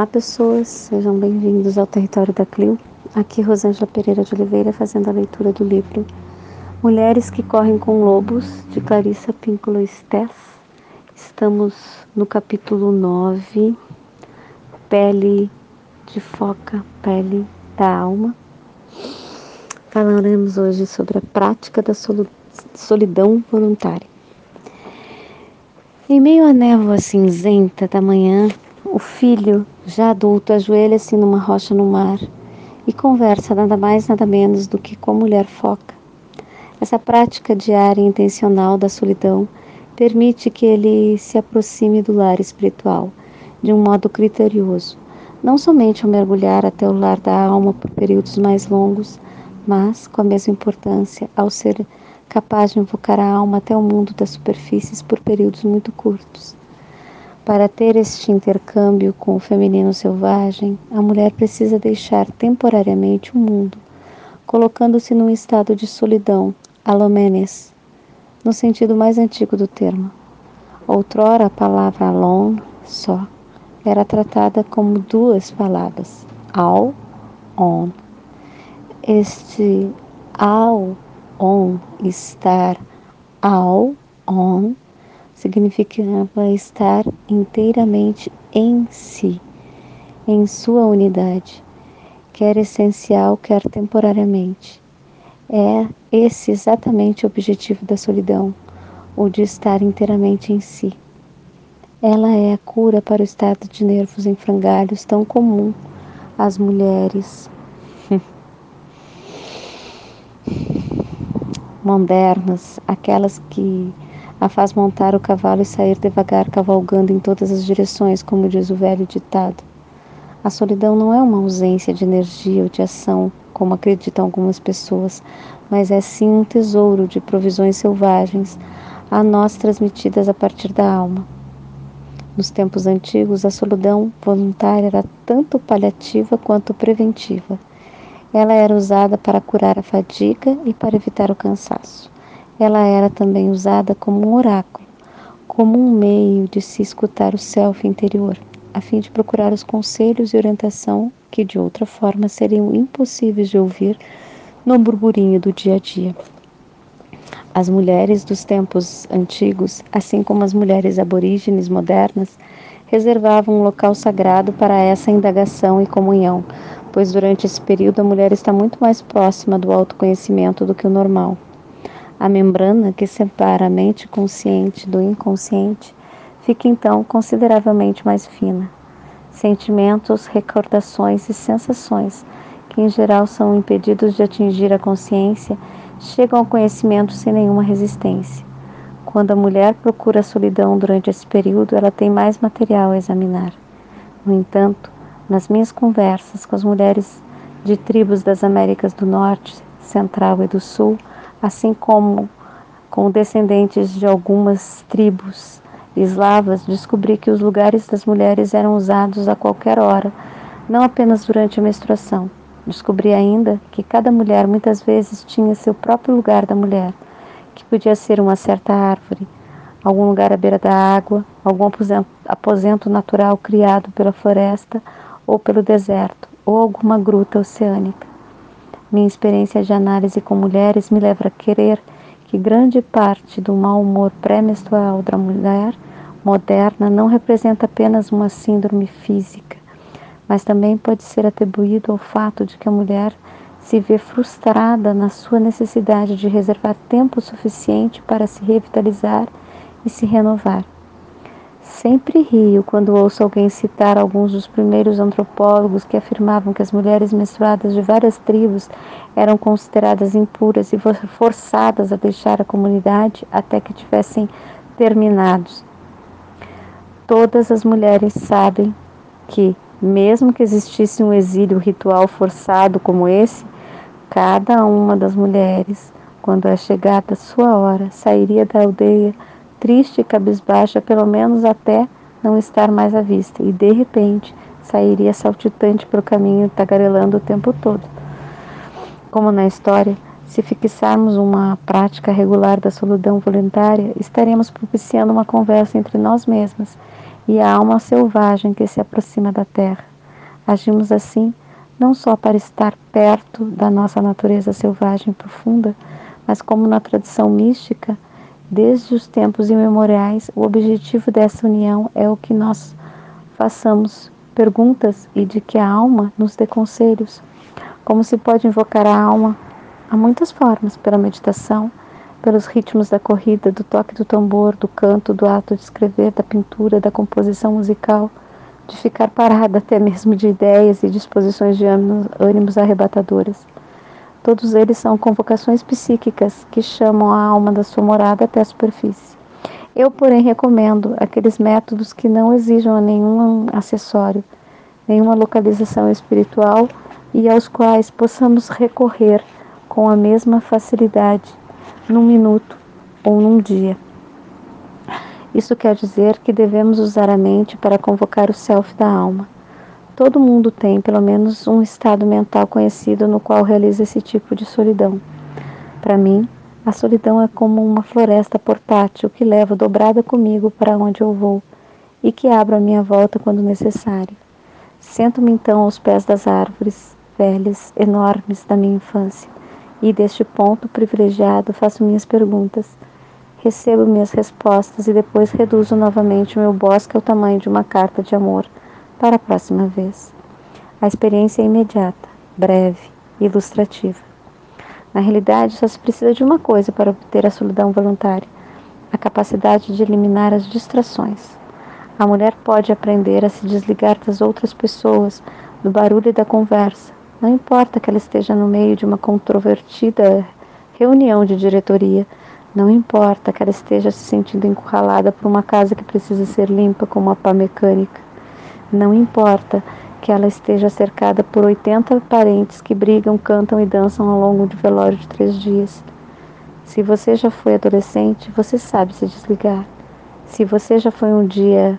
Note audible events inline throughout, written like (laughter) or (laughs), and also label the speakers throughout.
Speaker 1: Olá pessoas, sejam bem-vindos ao Território da Clio. Aqui Rosângela Pereira de Oliveira fazendo a leitura do livro Mulheres que Correm com Lobos, de Clarissa Pinkola Stess. Estamos no capítulo 9, Pele de Foca, Pele da Alma. Falaremos hoje sobre a prática da solidão voluntária. Em meio à névoa cinzenta da manhã, o filho, já adulto, ajoelha-se numa rocha no mar e conversa nada mais nada menos do que com a mulher foca. Essa prática diária e intencional da solidão permite que ele se aproxime do lar espiritual de um modo criterioso, não somente ao mergulhar até o lar da alma por períodos mais longos, mas com a mesma importância ao ser capaz de invocar a alma até o mundo das superfícies por períodos muito curtos. Para ter este intercâmbio com o feminino selvagem, a mulher precisa deixar temporariamente o mundo, colocando-se num estado de solidão, alomenes, no sentido mais antigo do termo. Outrora, a palavra alone, só, era tratada como duas palavras, all, on. Este all, on, estar all, on, significava estar inteiramente em si, em sua unidade, quer essencial, quer temporariamente. É esse exatamente o objetivo da solidão, o de estar inteiramente em si. Ela é a cura para o estado de nervos em frangalhos tão comum às mulheres (laughs) modernas, aquelas que a faz montar o cavalo e sair devagar cavalgando em todas as direções, como diz o velho ditado. A solidão não é uma ausência de energia ou de ação, como acreditam algumas pessoas, mas é sim um tesouro de provisões selvagens a nós transmitidas a partir da alma. Nos tempos antigos, a solidão voluntária era tanto paliativa quanto preventiva. Ela era usada para curar a fadiga e para evitar o cansaço ela era também usada como um oráculo, como um meio de se escutar o self interior, a fim de procurar os conselhos e orientação que de outra forma seriam impossíveis de ouvir no burburinho do dia a dia. As mulheres dos tempos antigos, assim como as mulheres aborígenes modernas, reservavam um local sagrado para essa indagação e comunhão, pois durante esse período a mulher está muito mais próxima do autoconhecimento do que o normal. A membrana que separa a mente consciente do inconsciente fica então consideravelmente mais fina. Sentimentos, recordações e sensações, que em geral são impedidos de atingir a consciência, chegam ao conhecimento sem nenhuma resistência. Quando a mulher procura a solidão durante esse período, ela tem mais material a examinar. No entanto, nas minhas conversas com as mulheres de tribos das Américas do Norte, Central e do Sul, assim como com descendentes de algumas tribos eslavas, descobri que os lugares das mulheres eram usados a qualquer hora, não apenas durante a menstruação. Descobri ainda que cada mulher muitas vezes tinha seu próprio lugar da mulher, que podia ser uma certa árvore, algum lugar à beira da água, algum aposento, natural criado pela floresta ou pelo deserto, ou alguma gruta oceânica. Minha experiência de análise com mulheres me leva a querer que grande parte do mau humor pré-menstrual da mulher moderna não representa apenas uma síndrome física, mas também pode ser atribuído ao fato de que a mulher se vê frustrada na sua necessidade de reservar tempo suficiente para se revitalizar e se renovar. Sempre rio quando ouço alguém citar alguns dos primeiros antropólogos que afirmavam que as mulheres menstruadas de várias tribos eram consideradas impuras e forçadas a deixar a comunidade até que tivessem terminados. Todas as mulheres sabem que, mesmo que existisse um exílio ritual forçado como esse, cada uma das mulheres, quando é chegada a sua hora, sairia da aldeia triste e cabisbaixa, pelo menos até não estar mais à vista, e de repente sairia saltitante para o caminho, tagarelando o tempo todo. Como na história, se fixarmos uma prática regular da solidão voluntária, estaremos propiciando uma conversa entre nós mesmas e a alma selvagem que se aproxima da terra. Agimos assim não só para estar perto da nossa natureza selvagem profunda, mas como na tradição mística, desde os tempos imemoriais, o objetivo dessa união é o que nós façamos perguntas e de que a alma nos dê conselhos. Como se pode invocar a alma? Há muitas formas, pela meditação, pelos ritmos da corrida, do toque do tambor, do canto, do ato de escrever, da pintura, da composição musical, de ficar parada até mesmo de ideias e disposições de ânimos arrebatadoras. Todos eles são convocações psíquicas que chamam a alma da sua morada até a superfície. Eu, porém, recomendo aqueles métodos que não exijam nenhum acessório, nenhuma localização espiritual e aos quais possamos recorrer com a mesma facilidade num minuto ou num dia. Isso quer dizer que devemos usar a mente para convocar o self da alma. Todo mundo tem pelo menos um estado mental conhecido no qual realiza esse tipo de solidão. Para mim, a solidão é como uma floresta portátil que levo dobrada comigo para onde eu vou e que abro a minha volta quando necessário. Sento-me então aos pés das árvores velhas, enormes da minha infância, e deste ponto privilegiado faço minhas perguntas recebo minhas respostas e depois reduzo novamente o meu bosque ao tamanho de uma carta de amor para a próxima vez. A experiência é imediata, breve ilustrativa. Na realidade, só se precisa de uma coisa para obter a solidão voluntária: a capacidade de eliminar as distrações. A mulher pode aprender a se desligar das outras pessoas, do barulho e da conversa. Não importa que ela esteja no meio de uma controvertida reunião de diretoria não importa que ela esteja se sentindo encurralada por uma casa que precisa ser limpa com uma pá mecânica. Não importa que ela esteja cercada por 80 parentes que brigam, cantam e dançam ao longo de velório de três dias. Se você já foi adolescente, você sabe se desligar. Se você já foi um dia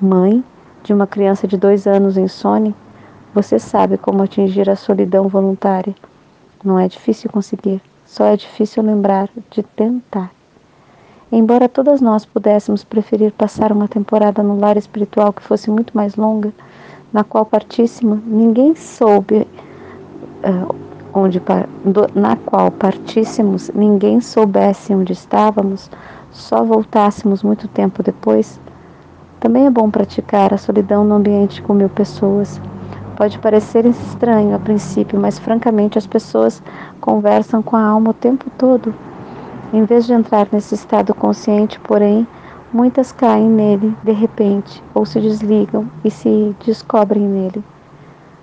Speaker 1: mãe de uma criança de dois anos insone, você sabe como atingir a solidão voluntária. Não é difícil conseguir. Só é difícil lembrar de tentar. Embora todas nós pudéssemos preferir passar uma temporada no lar espiritual que fosse muito mais longa, na qual partíssemos, ninguém soube uh, onde do, na qual partíssemos, ninguém soubesse onde estávamos, só voltássemos muito tempo depois. Também é bom praticar a solidão no ambiente com mil pessoas, Pode parecer estranho a princípio, mas francamente as pessoas conversam com a alma o tempo todo. Em vez de entrar nesse estado consciente, porém, muitas caem nele de repente ou se desligam e se descobrem nele.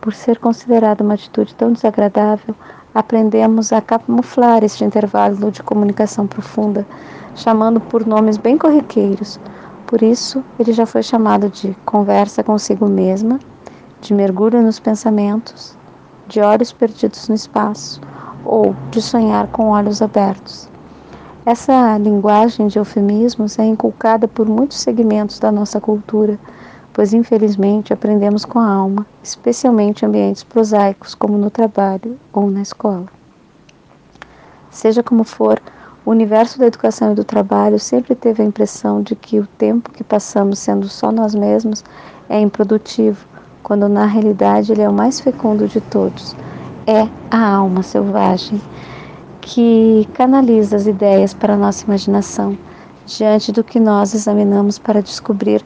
Speaker 1: Por ser considerada uma atitude tão desagradável, aprendemos a camuflar este intervalo de comunicação profunda, chamando por nomes bem corriqueiros. Por isso, ele já foi chamado de conversa consigo mesma de mergulho nos pensamentos, de olhos perdidos no espaço ou de sonhar com olhos abertos. Essa linguagem de eufemismos é inculcada por muitos segmentos da nossa cultura, pois infelizmente aprendemos com a alma, especialmente em ambientes prosaicos como no trabalho ou na escola. Seja como for, o universo da educação e do trabalho sempre teve a impressão de que o tempo que passamos sendo só nós mesmos é improdutivo quando na realidade ele é o mais fecundo de todos. É a alma selvagem que canaliza as ideias para a nossa imaginação, diante do que nós examinamos para descobrir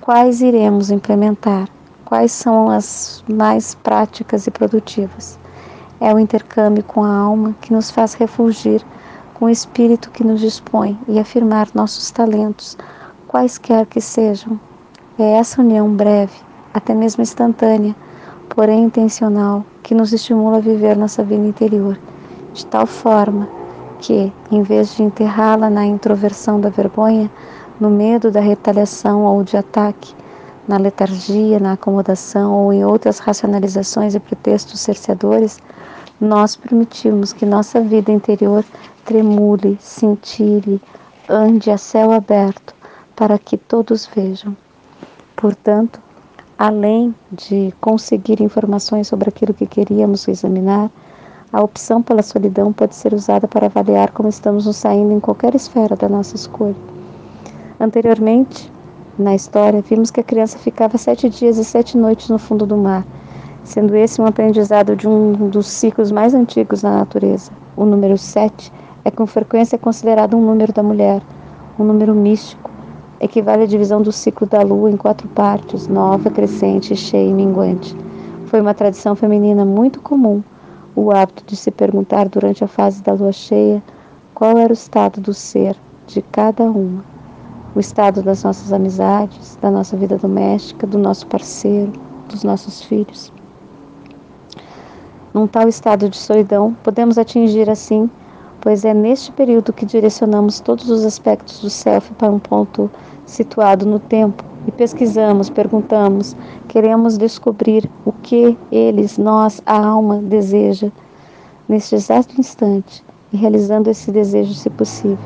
Speaker 1: quais iremos implementar, quais são as mais práticas e produtivas. É o intercâmbio com a alma que nos faz refugir com o espírito que nos dispõe e afirmar nossos talentos, quaisquer que sejam. É essa união breve até mesmo instantânea, porém intencional, que nos estimula a viver nossa vida interior, de tal forma que, em vez de enterrá-la na introversão da vergonha, no medo da retaliação ou de ataque, na letargia, na acomodação ou em outras racionalizações e pretextos cerceadores, nós permitimos que nossa vida interior tremule, cintile, ande a céu aberto, para que todos vejam. Portanto, além de conseguir informações sobre aquilo que queríamos examinar, a opção pela solidão pode ser usada para avaliar como estamos nos saindo em qualquer esfera da nossa escolha. Anteriormente, na história, vimos que a criança ficava sete dias e sete noites no fundo do mar, sendo esse um aprendizado de um dos ciclos mais antigos na natureza. O número 7 é com frequência considerado um número da mulher, um número místico, equivale à divisão do ciclo da lua em quatro partes, nova, crescente, cheia e minguante. Foi uma tradição feminina muito comum o hábito de se perguntar durante a fase da lua cheia qual era o estado do ser de cada uma. O estado das nossas amizades, da nossa vida doméstica, do nosso parceiro, dos nossos filhos. Num tal estado de solidão, podemos atingir assim, pois é neste período que direcionamos todos os aspectos do self para um ponto situado no tempo e pesquisamos, perguntamos, queremos descobrir o que eles, nós, a alma deseja neste exato instante e realizando esse desejo, se possível.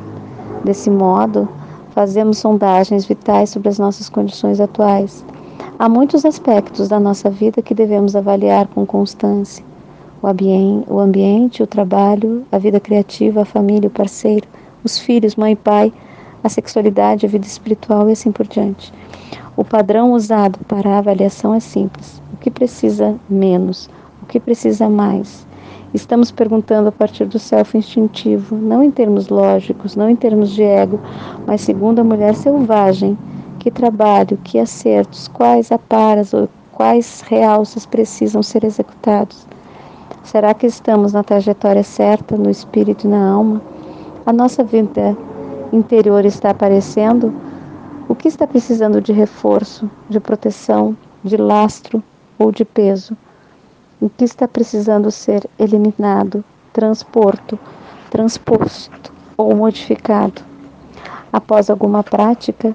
Speaker 1: Desse modo, fazemos sondagens vitais sobre as nossas condições atuais. Há muitos aspectos da nossa vida que devemos avaliar com constância o, ambiente, o trabalho, a vida criativa, a família, o parceiro, os filhos, mãe e pai, a sexualidade, a vida espiritual e assim por diante. O padrão usado para a avaliação é simples: o que precisa menos, o que precisa mais. Estamos perguntando a partir do self instintivo, não em termos lógicos, não em termos de ego, mas segundo a mulher selvagem. Que trabalho, que acertos, quais aparas ou quais realças precisam ser executados? Será que estamos na trajetória certa, no espírito e na alma? A nossa vida interior está aparecendo? O que está precisando de reforço, de proteção, de lastro ou de peso? O que está precisando ser eliminado, transporto, transposto ou modificado? Após alguma prática,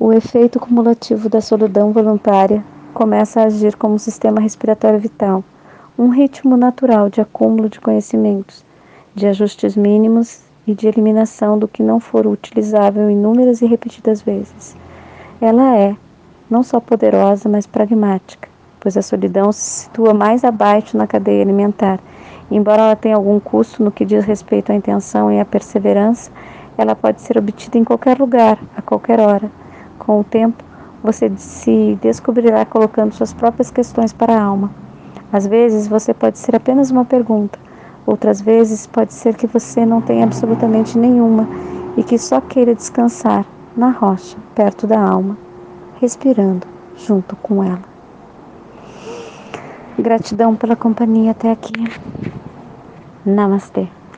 Speaker 1: o efeito cumulativo da solidão voluntária começa a agir como um sistema respiratório vital um ritmo natural de acúmulo de conhecimentos, de ajustes mínimos e de eliminação do que não for utilizável inúmeras e repetidas vezes. Ela é não só poderosa, mas pragmática, pois a solidão se situa mais abaixo na cadeia alimentar. Embora ela tenha algum custo no que diz respeito à intenção e à perseverança, ela pode ser obtida em qualquer lugar, a qualquer hora. Com o tempo, você se descobrirá colocando suas próprias questões para a alma às vezes você pode ser apenas uma pergunta, outras vezes pode ser que você não tenha absolutamente nenhuma e que só queira descansar na rocha, perto da alma, respirando junto com ela. Gratidão pela companhia até aqui. Namastê.